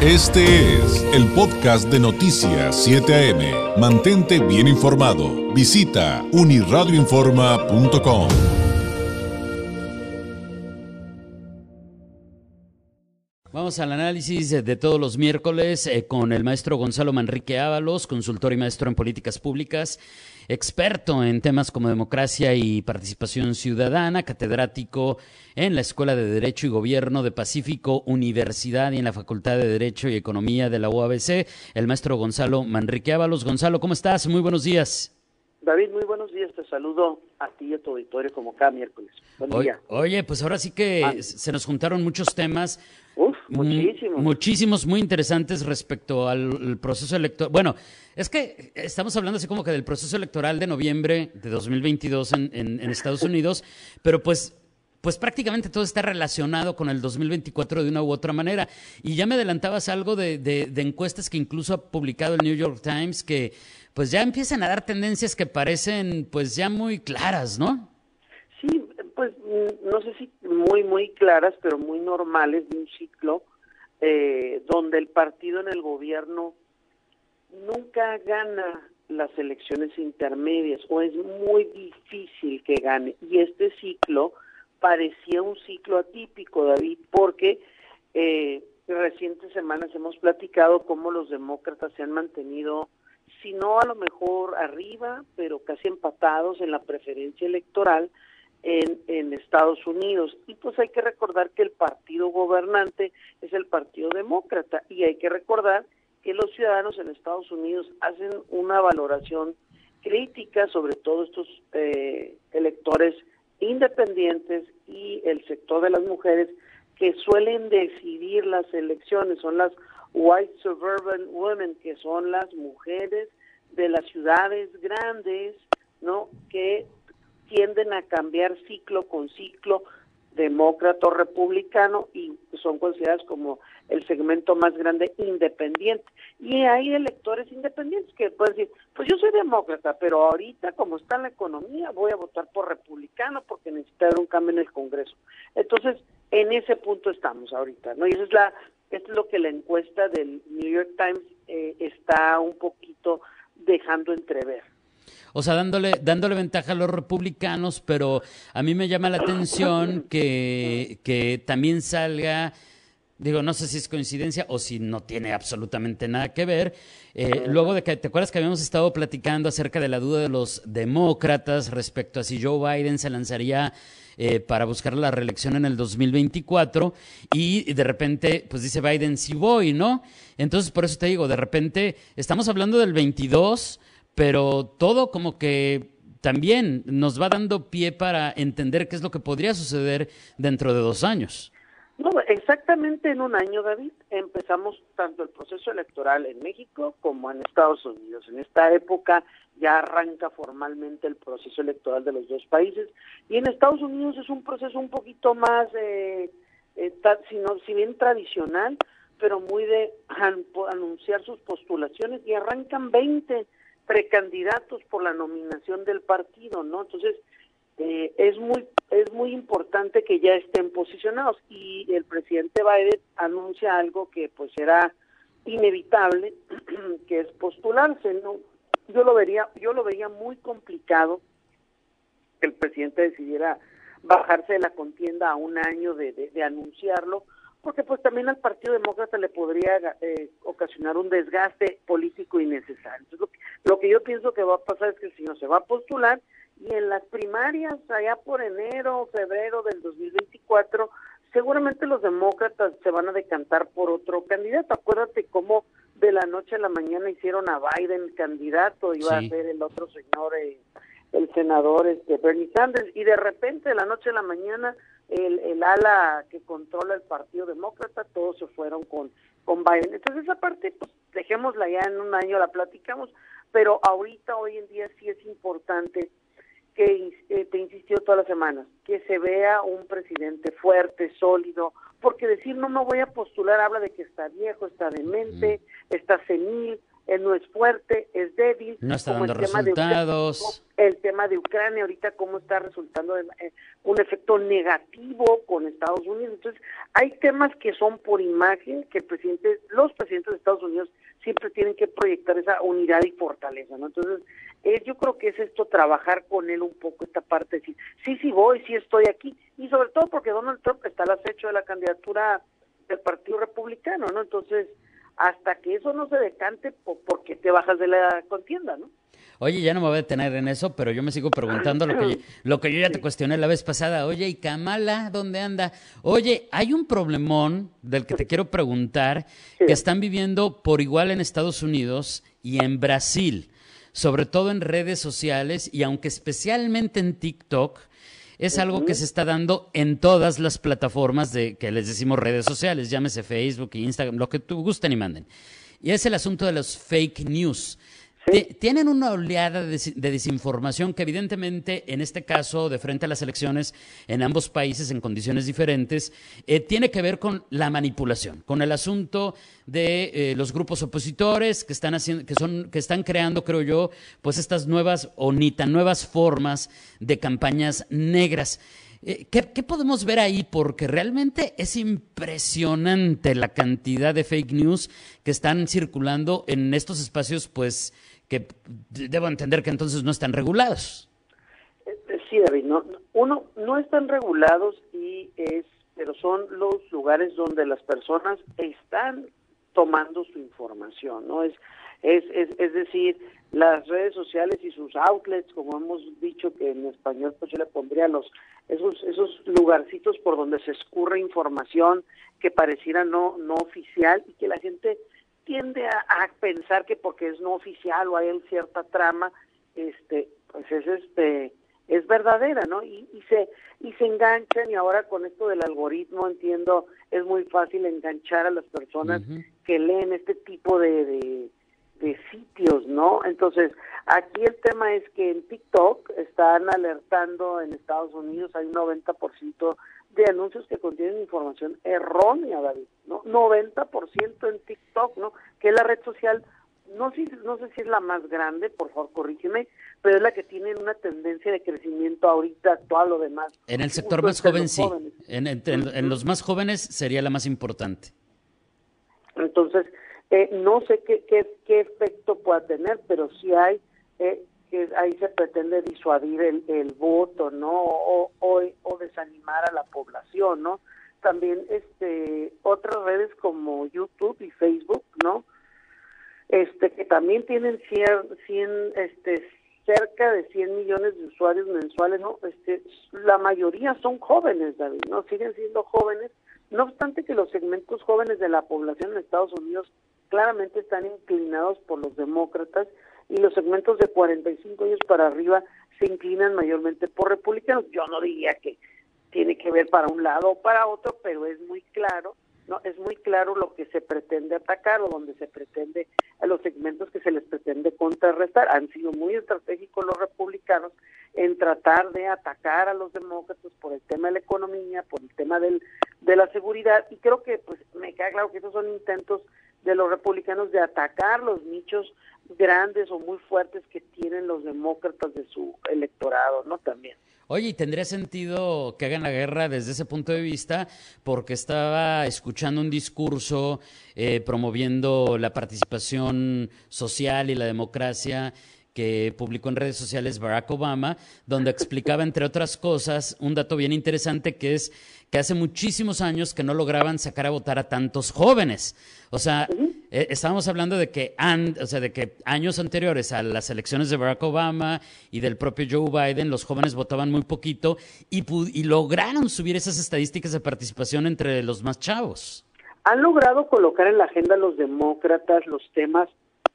Este es el podcast de Noticias 7 AM. Mantente bien informado. Visita uniradioinforma.com. Vamos al análisis de todos los miércoles eh, con el maestro Gonzalo Manrique Ábalos, consultor y maestro en políticas públicas, experto en temas como democracia y participación ciudadana, catedrático en la Escuela de Derecho y Gobierno de Pacífico Universidad y en la Facultad de Derecho y Economía de la UABC, el maestro Gonzalo Manrique Ábalos. Gonzalo, ¿cómo estás? Muy buenos días. David, muy buenos días. Te saludo a ti y a tu auditorio como cada miércoles. Buen día. Oye, pues ahora sí que Ah. se nos juntaron muchos temas. Muchísimos. Muchísimos, muy interesantes respecto al al proceso electoral. Bueno, es que estamos hablando así como que del proceso electoral de noviembre de 2022 en, en, en Estados Unidos, pero pues pues prácticamente todo está relacionado con el 2024 de una u otra manera. Y ya me adelantabas algo de, de- de encuestas que incluso ha publicado el New York Times que pues ya empiezan a dar tendencias que parecen pues ya muy claras, ¿no? Pues mm, no sé si muy, muy claras, pero muy normales de un ciclo eh, donde el partido en el gobierno nunca gana las elecciones intermedias o es muy difícil que gane. Y este ciclo parecía un ciclo atípico, David, porque eh, en recientes semanas hemos platicado cómo los demócratas se han mantenido, si no a lo mejor arriba, pero casi empatados en la preferencia electoral en, en Estados Unidos. Y pues hay que recordar que el partido gobernante es el Partido Demócrata y hay que recordar que los ciudadanos en Estados Unidos hacen una valoración crítica sobre todo estos eh, electores independientes y el sector de las mujeres que suelen decidir las elecciones, son las white suburban women, que son las mujeres de las ciudades grandes, ¿no? Que tienden a cambiar ciclo con ciclo, demócrata o republicano, y son consideradas como el segmento más grande independiente. Y hay electores independientes que pueden decir, pues yo soy demócrata, pero ahorita como está la economía voy a votar por republicano porque necesita haber un cambio en el Congreso. Entonces, en ese punto estamos ahorita, ¿no? Y eso es la, es lo que la encuesta del New York Times eh, está un poquito dejando entrever. O sea, dándole, dándole ventaja a los republicanos, pero a mí me llama la atención que, que también salga, digo, no sé si es coincidencia o si no tiene absolutamente nada que ver, eh, luego de que, ¿te acuerdas que habíamos estado platicando acerca de la duda de los demócratas respecto a si Joe Biden se lanzaría eh, para buscar la reelección en el 2024 y de repente, pues dice Biden, sí voy, ¿no? Entonces, por eso te digo, de repente, estamos hablando del 22 pero todo como que también nos va dando pie para entender qué es lo que podría suceder dentro de dos años. No, exactamente en un año, David, empezamos tanto el proceso electoral en México como en Estados Unidos. En esta época ya arranca formalmente el proceso electoral de los dos países y en Estados Unidos es un proceso un poquito más, eh, eh, ta- si, bien tradicional, pero muy de an- anunciar sus postulaciones y arrancan 20 precandidatos por la nominación del partido, ¿no? Entonces, eh, es muy es muy importante que ya estén posicionados y el presidente Biden anuncia algo que pues será inevitable que es postularse no yo lo vería yo lo vería muy complicado que el presidente decidiera bajarse de la contienda a un año de, de, de anunciarlo porque pues también al Partido Demócrata le podría eh, ocasionar un desgaste político innecesario. Entonces, lo, que, lo que yo pienso que va a pasar es que el señor se va a postular y en las primarias, allá por enero o febrero del 2024, seguramente los demócratas se van a decantar por otro candidato. Acuérdate cómo de la noche a la mañana hicieron a Biden candidato, iba Sí. a ser el otro señor, eh, el senador este, Bernie Sanders, y de repente de la noche a la mañana el, el ala que controla el Partido Demócrata, todos se fueron con, con Biden. Entonces esa parte, pues dejémosla ya en un año, la platicamos, pero ahorita, hoy en día sí es importante que eh, te insistió todas las semanas, que se vea un presidente fuerte, sólido, porque decir no me voy a postular habla de que está viejo, está demente, está senil, él no es fuerte, es débil. No está dando resultados. el tema de Ucrania ahorita cómo está resultando eh, un efecto negativo con Estados Unidos. Entonces, hay temas que son por imagen que el presidente, los presidentes de Estados Unidos siempre tienen que proyectar esa unidad y fortaleza, ¿no? Entonces, eh, yo creo que es esto trabajar con él un poco esta parte, decir, sí, sí voy, sí estoy aquí, y sobre todo porque Donald Trump está al acecho de la candidatura del Partido Republicano, ¿no? Entonces, hasta que eso no se decante, porque te bajas de la contienda, ¿no? Oye, ya no me voy a detener en eso, pero yo me sigo preguntando lo que, lo que yo ya te cuestioné la vez pasada. Oye, ¿y Kamala dónde anda? Oye, hay un problemón del que te quiero preguntar que están viviendo por igual en Estados Unidos y en Brasil, sobre todo en redes sociales y aunque especialmente en TikTok, es algo que se está dando en todas las plataformas de que les decimos redes sociales, llámese Facebook, Instagram, lo que tú gusten y manden. Y es el asunto de los fake news tienen una oleada de, desinformación que evidentemente, en este caso, de frente a las elecciones en ambos países en condiciones diferentes, eh, tiene que ver con la manipulación, con el asunto de eh, los grupos opositores que están haciendo, que son, que están creando, creo yo, pues estas nuevas o ni nuevas formas de campañas negras. Eh, ¿qué, ¿Qué podemos ver ahí? Porque realmente es impresionante la cantidad de fake news que están circulando en estos espacios, pues, que debo entender que entonces no están regulados. Eh, sí, David, no, uno, no están regulados y es, pero son los lugares donde las personas están tomando su información, ¿no? Es, es, es, es decir, las redes sociales y sus outlets, como hemos dicho que en español pues yo le pondría los esos esos lugarcitos por donde se escurre información que pareciera no no oficial y que la gente tiende a, pensar que porque es no oficial o hay cierta trama, este, pues es este es verdadera, ¿no? Y, se y se enganchan y ahora con esto del algoritmo entiendo es muy fácil enganchar a las personas que leen este tipo de, de, de sitios, ¿no? Entonces aquí el tema es que en TikTok están alertando en Estados Unidos hay un 90% de anuncios que contienen información errónea, David, ¿no? 90% en TikTok, ¿no? Que es la red social, no sé, no sé si es la más grande, por favor, corrígeme, pero es la que tiene una tendencia de crecimiento ahorita, todo lo demás. En el sector más joven, sí. En, en, los más jóvenes sería la más importante. Entonces, eh, no sé qué, qué, qué efecto pueda tener, pero sí hay eh, que ahí se pretende disuadir el, el voto, ¿no? O, o, desanimar a la población, ¿no? También este otras redes como YouTube y Facebook, ¿no? Este que también tienen 100, este cerca de 100 millones de usuarios mensuales, ¿no? Este la mayoría son jóvenes, David, ¿no? Siguen siendo jóvenes, no obstante que los segmentos jóvenes de la población en Estados Unidos claramente están inclinados por los demócratas y los segmentos de 45 años para arriba se inclinan mayormente por republicanos. Yo no diría que tiene que ver para un lado o para otro, pero es muy claro, no es muy claro lo que se pretende atacar o donde se pretende a los segmentos que se les pretende contrarrestar. Han sido muy estratégicos los republicanos en tratar de atacar a los demócratas por el tema de la economía, por el tema del, de la seguridad y creo que pues me queda claro que esos son intentos de los republicanos de atacar los nichos grandes o muy fuertes que tienen los demócratas de su electorado, ¿no? También. Oye, ¿y tendría sentido que hagan la guerra desde ese punto de vista? Porque estaba escuchando un discurso eh, promoviendo la participación social y la democracia que publicó en redes sociales Barack Obama, donde explicaba, entre otras cosas, un dato bien interesante que es que hace muchísimos años que no lograban sacar a votar a tantos jóvenes. O sea, eh, estábamos hablando de que, años anteriores a las elecciones de Barack Obama y del propio Joe Biden, los jóvenes votaban muy poquito y, y lograron subir esas estadísticas de participación entre los más chavos. Han logrado colocar en la agenda los demócratas los temas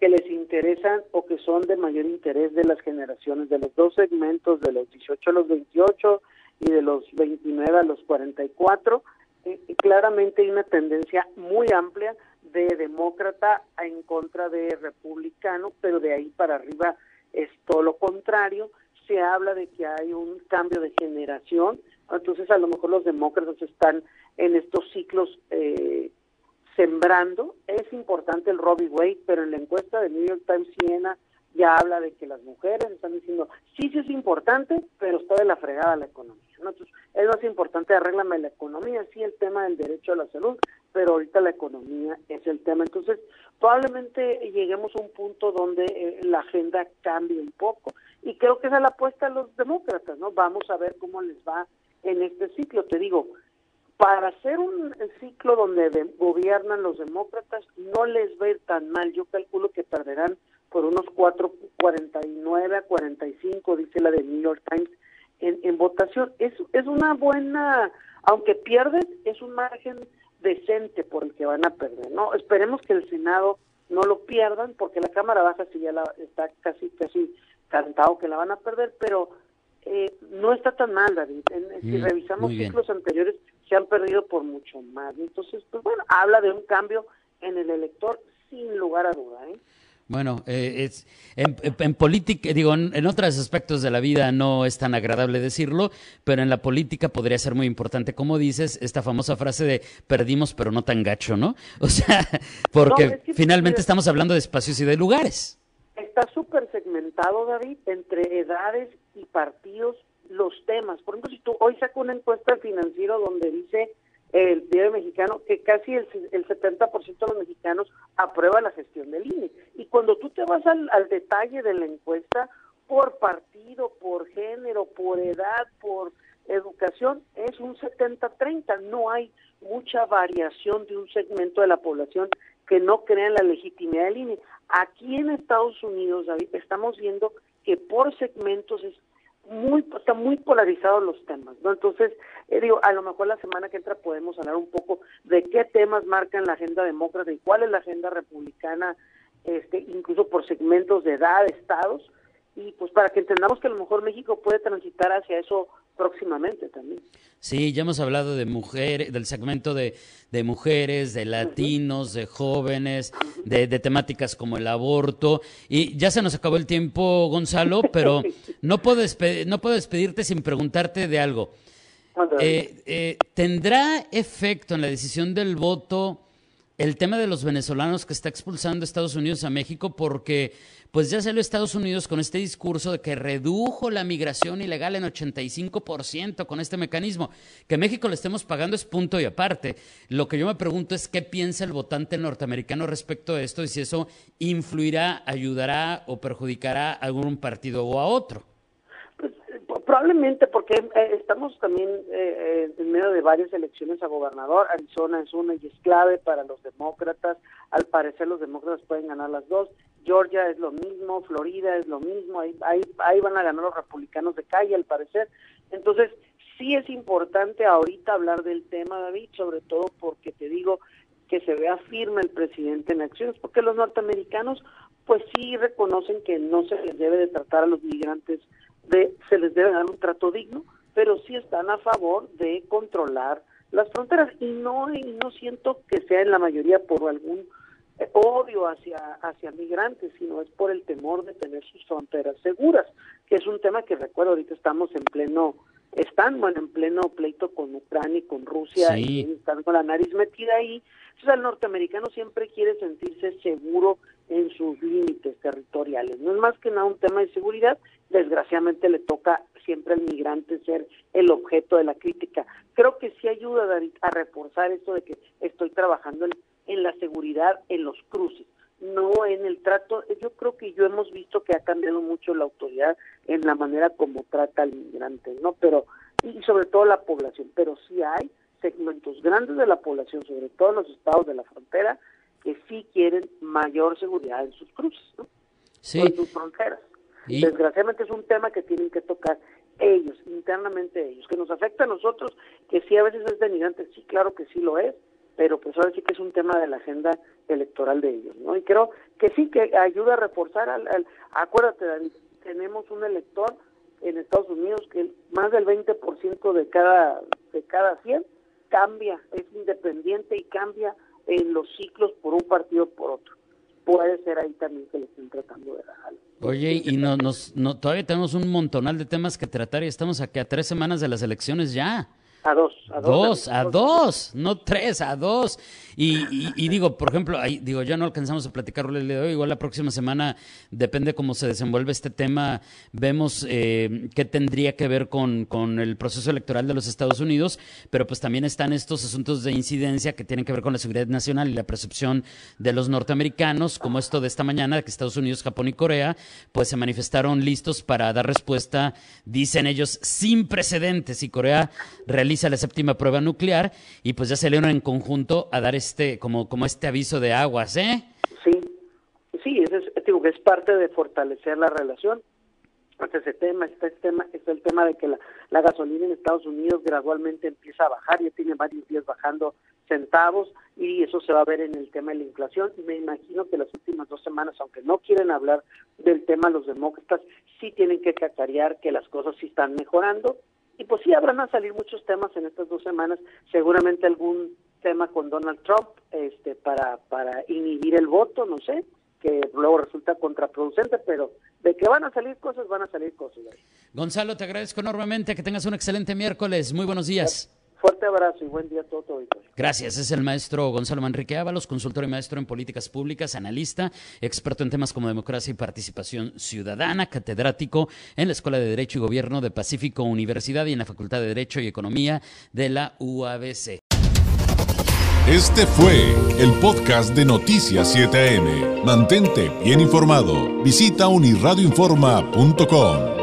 que les interesan o que son de mayor interés de las generaciones, de los dos segmentos, de los 18 a los 28 y de los 29 a los 44. y claramente hay una tendencia muy amplia de demócrata en contra de republicano, pero de ahí para arriba es todo lo contrario. Se habla de que hay un cambio de generación, entonces a lo mejor los demócratas están en estos ciclos eh, sembrando. Es importante el Robbie Wade, pero en la encuesta de New York Times Siena ya habla de que las mujeres están diciendo, sí, sí es importante, pero está de la fregada la economía. Entonces, es más importante, arréglame la economía, sí el tema del derecho a la salud, pero ahorita la economía es el tema. Entonces, probablemente lleguemos a un punto donde eh, la agenda cambie un poco. Y creo que esa es la apuesta de los demócratas, ¿no? Vamos a ver cómo les va en este ciclo. Te digo, para hacer un ciclo donde gobiernan los demócratas, no les va a ir tan mal. Yo calculo que perderán por unos 4.49 a 45, dice la de New York Times, en, en votación. Es, es una buena, aunque pierden, es un margen decente por el que van a perder. No, esperemos que el Senado no lo pierdan, porque la Cámara Baja sí ya la, está casi, casi cantado que la van a perder, pero eh, no está tan mal, David. si mm, revisamos ciclos anteriores, se han perdido por mucho más. Entonces, pues bueno, habla de un cambio en el elector sin lugar a duda. ¿eh? Bueno, eh, es, en, política, digo, en, otros aspectos de la vida no es tan agradable decirlo, pero en la política podría ser muy importante, como dices, esta famosa frase de perdimos pero no tan gacho, ¿no? O sea, porque finalmente estamos hablando de espacios y de lugares. Está súper segmentado, David, entre edades y partidos los temas. Por ejemplo, si tú hoy saco una encuesta financiero donde dice el diario mexicano que casi el, el 70% de los mexicanos aprueba la gestión del INE. Y cuando tú te vas al, al detalle de la encuesta, por partido, por género, por edad, por educación, es un 70-30. No hay mucha variación de un segmento de la población que no crea en la legitimidad del INE. Aquí en Estados Unidos, David, estamos viendo que por segmentos es muy están muy polarizados los temas, ¿no? Entonces, eh, digo, a lo mejor la semana que entra podemos hablar un poco de qué temas marcan la agenda demócrata y cuál es la agenda republicana, este, incluso por segmentos de edad, estados, y pues para que entendamos que a lo mejor México puede transitar hacia eso próximamente también. Sí, ya hemos hablado de mujeres, del segmento de, de mujeres, de latinos, de jóvenes, de, de, temáticas como el aborto. Y ya se nos acabó el tiempo, Gonzalo, pero no puedo, no puedo despedirte sin preguntarte de algo. Eh, eh, ¿Tendrá efecto en la decisión del voto el tema de los venezolanos que está expulsando Estados Unidos a México? Porque pues ya salió Estados Unidos con este discurso de que redujo la migración ilegal en 85% con este mecanismo. Que México le estemos pagando es punto y aparte. Lo que yo me pregunto es qué piensa el votante norteamericano respecto a esto y si eso influirá, ayudará o perjudicará a algún partido o a otro. Pues, eh, probablemente porque eh, estamos también eh, en medio de varias elecciones a gobernador. Arizona es una y es clave para los demócratas. Al parecer los demócratas pueden ganar las dos. Georgia es lo mismo, Florida es lo mismo, ahí, ahí, van a ganar los republicanos de calle al parecer. Entonces, sí es importante ahorita hablar del tema, David, sobre todo porque te digo que se vea firme el presidente en acciones, porque los norteamericanos pues sí reconocen que no se les debe de tratar a los migrantes, de, se les debe dar un trato digno, pero sí están a favor de controlar las fronteras y no y no siento que sea en la mayoría por algún odio hacia, hacia migrantes, sino es por el temor de tener sus fronteras seguras, que es un tema que recuerdo ahorita estamos en pleno, están bueno en pleno pleito con Ucrania y con Rusia y están con la nariz metida ahí. Entonces el norteamericano siempre quiere sentirse seguro en sus límites territoriales. No es más que nada un tema de seguridad, desgraciadamente le toca siempre al migrante ser el objeto de la crítica. Creo que sí ayuda a reforzar esto de que estoy trabajando en en la seguridad en los cruces, no en el trato. Yo creo que yo hemos visto que ha cambiado mucho la autoridad en la manera como trata al migrante, ¿no? Pero, y sobre todo la población, pero sí hay segmentos grandes de la población, sobre todo en los estados de la frontera, que sí quieren mayor seguridad en sus cruces, ¿no? Sí. en sus fronteras. Desgraciadamente es un tema que tienen que tocar ellos, internamente ellos, que nos afecta a nosotros, que sí a veces es de migrantes, sí, claro que sí lo es, pero pues ahora sí que es un tema de la agenda electoral de ellos, ¿no? Y creo que sí que ayuda a reforzar al, acuérdate, tenemos un elector en Estados Unidos que más del 20% de cada de cada 100 cambia, es independiente y cambia en los ciclos por un partido por otro. Puede ser ahí también que le estén tratando de dejar. Oye, y no, nos, no, todavía tenemos un montonal de temas que tratar y estamos aquí a tres semanas de las elecciones ya. A dos, a dos. A dos, no tres, a dos. Y, digo, por ejemplo, ahí, digo, ya no alcanzamos a platicarlo el de hoy, igual la próxima semana, depende cómo se desenvuelve este tema, vemos eh, qué tendría que ver con, con el proceso electoral de los Estados Unidos, pero pues también están estos asuntos de incidencia que tienen que ver con la seguridad nacional y la percepción de los norteamericanos, como esto de esta mañana, que Estados Unidos, Japón y Corea, pues se manifestaron listos para dar respuesta, dicen ellos, sin precedentes, y Corea realiza la séptima prueba nuclear, y pues ya se salieron en conjunto a dar este, como, como este aviso de aguas, ¿eh? Sí, sí, es, digo, es parte de fortalecer la relación. ese tema, está, este tema, es el tema de que la, la gasolina en Estados Unidos gradualmente empieza a bajar, ya tiene varios días bajando centavos y eso se va a ver en el tema de la inflación. Y me imagino que las últimas dos semanas, aunque no quieren hablar del tema los demócratas, sí tienen que cacarear que las cosas sí están mejorando. Y pues sí habrán a salir muchos temas en estas dos semanas, seguramente algún tema con Donald Trump este, para, para inhibir el voto, no sé, que luego resulta contraproducente, pero de que van a salir cosas, van a salir cosas. Gonzalo, te agradezco enormemente, que tengas un excelente miércoles, muy buenos días. Fuerte abrazo y buen día a todos. Gracias. Es el maestro Gonzalo Manrique Ábalos, consultor y maestro en políticas públicas, analista, experto en temas como democracia y participación ciudadana, catedrático en la Escuela de Derecho y Gobierno de Pacífico Universidad y en la Facultad de Derecho y Economía de la UABC. Este fue el podcast de Noticias 7am. Mantente bien informado. Visita unirradioinforma.com.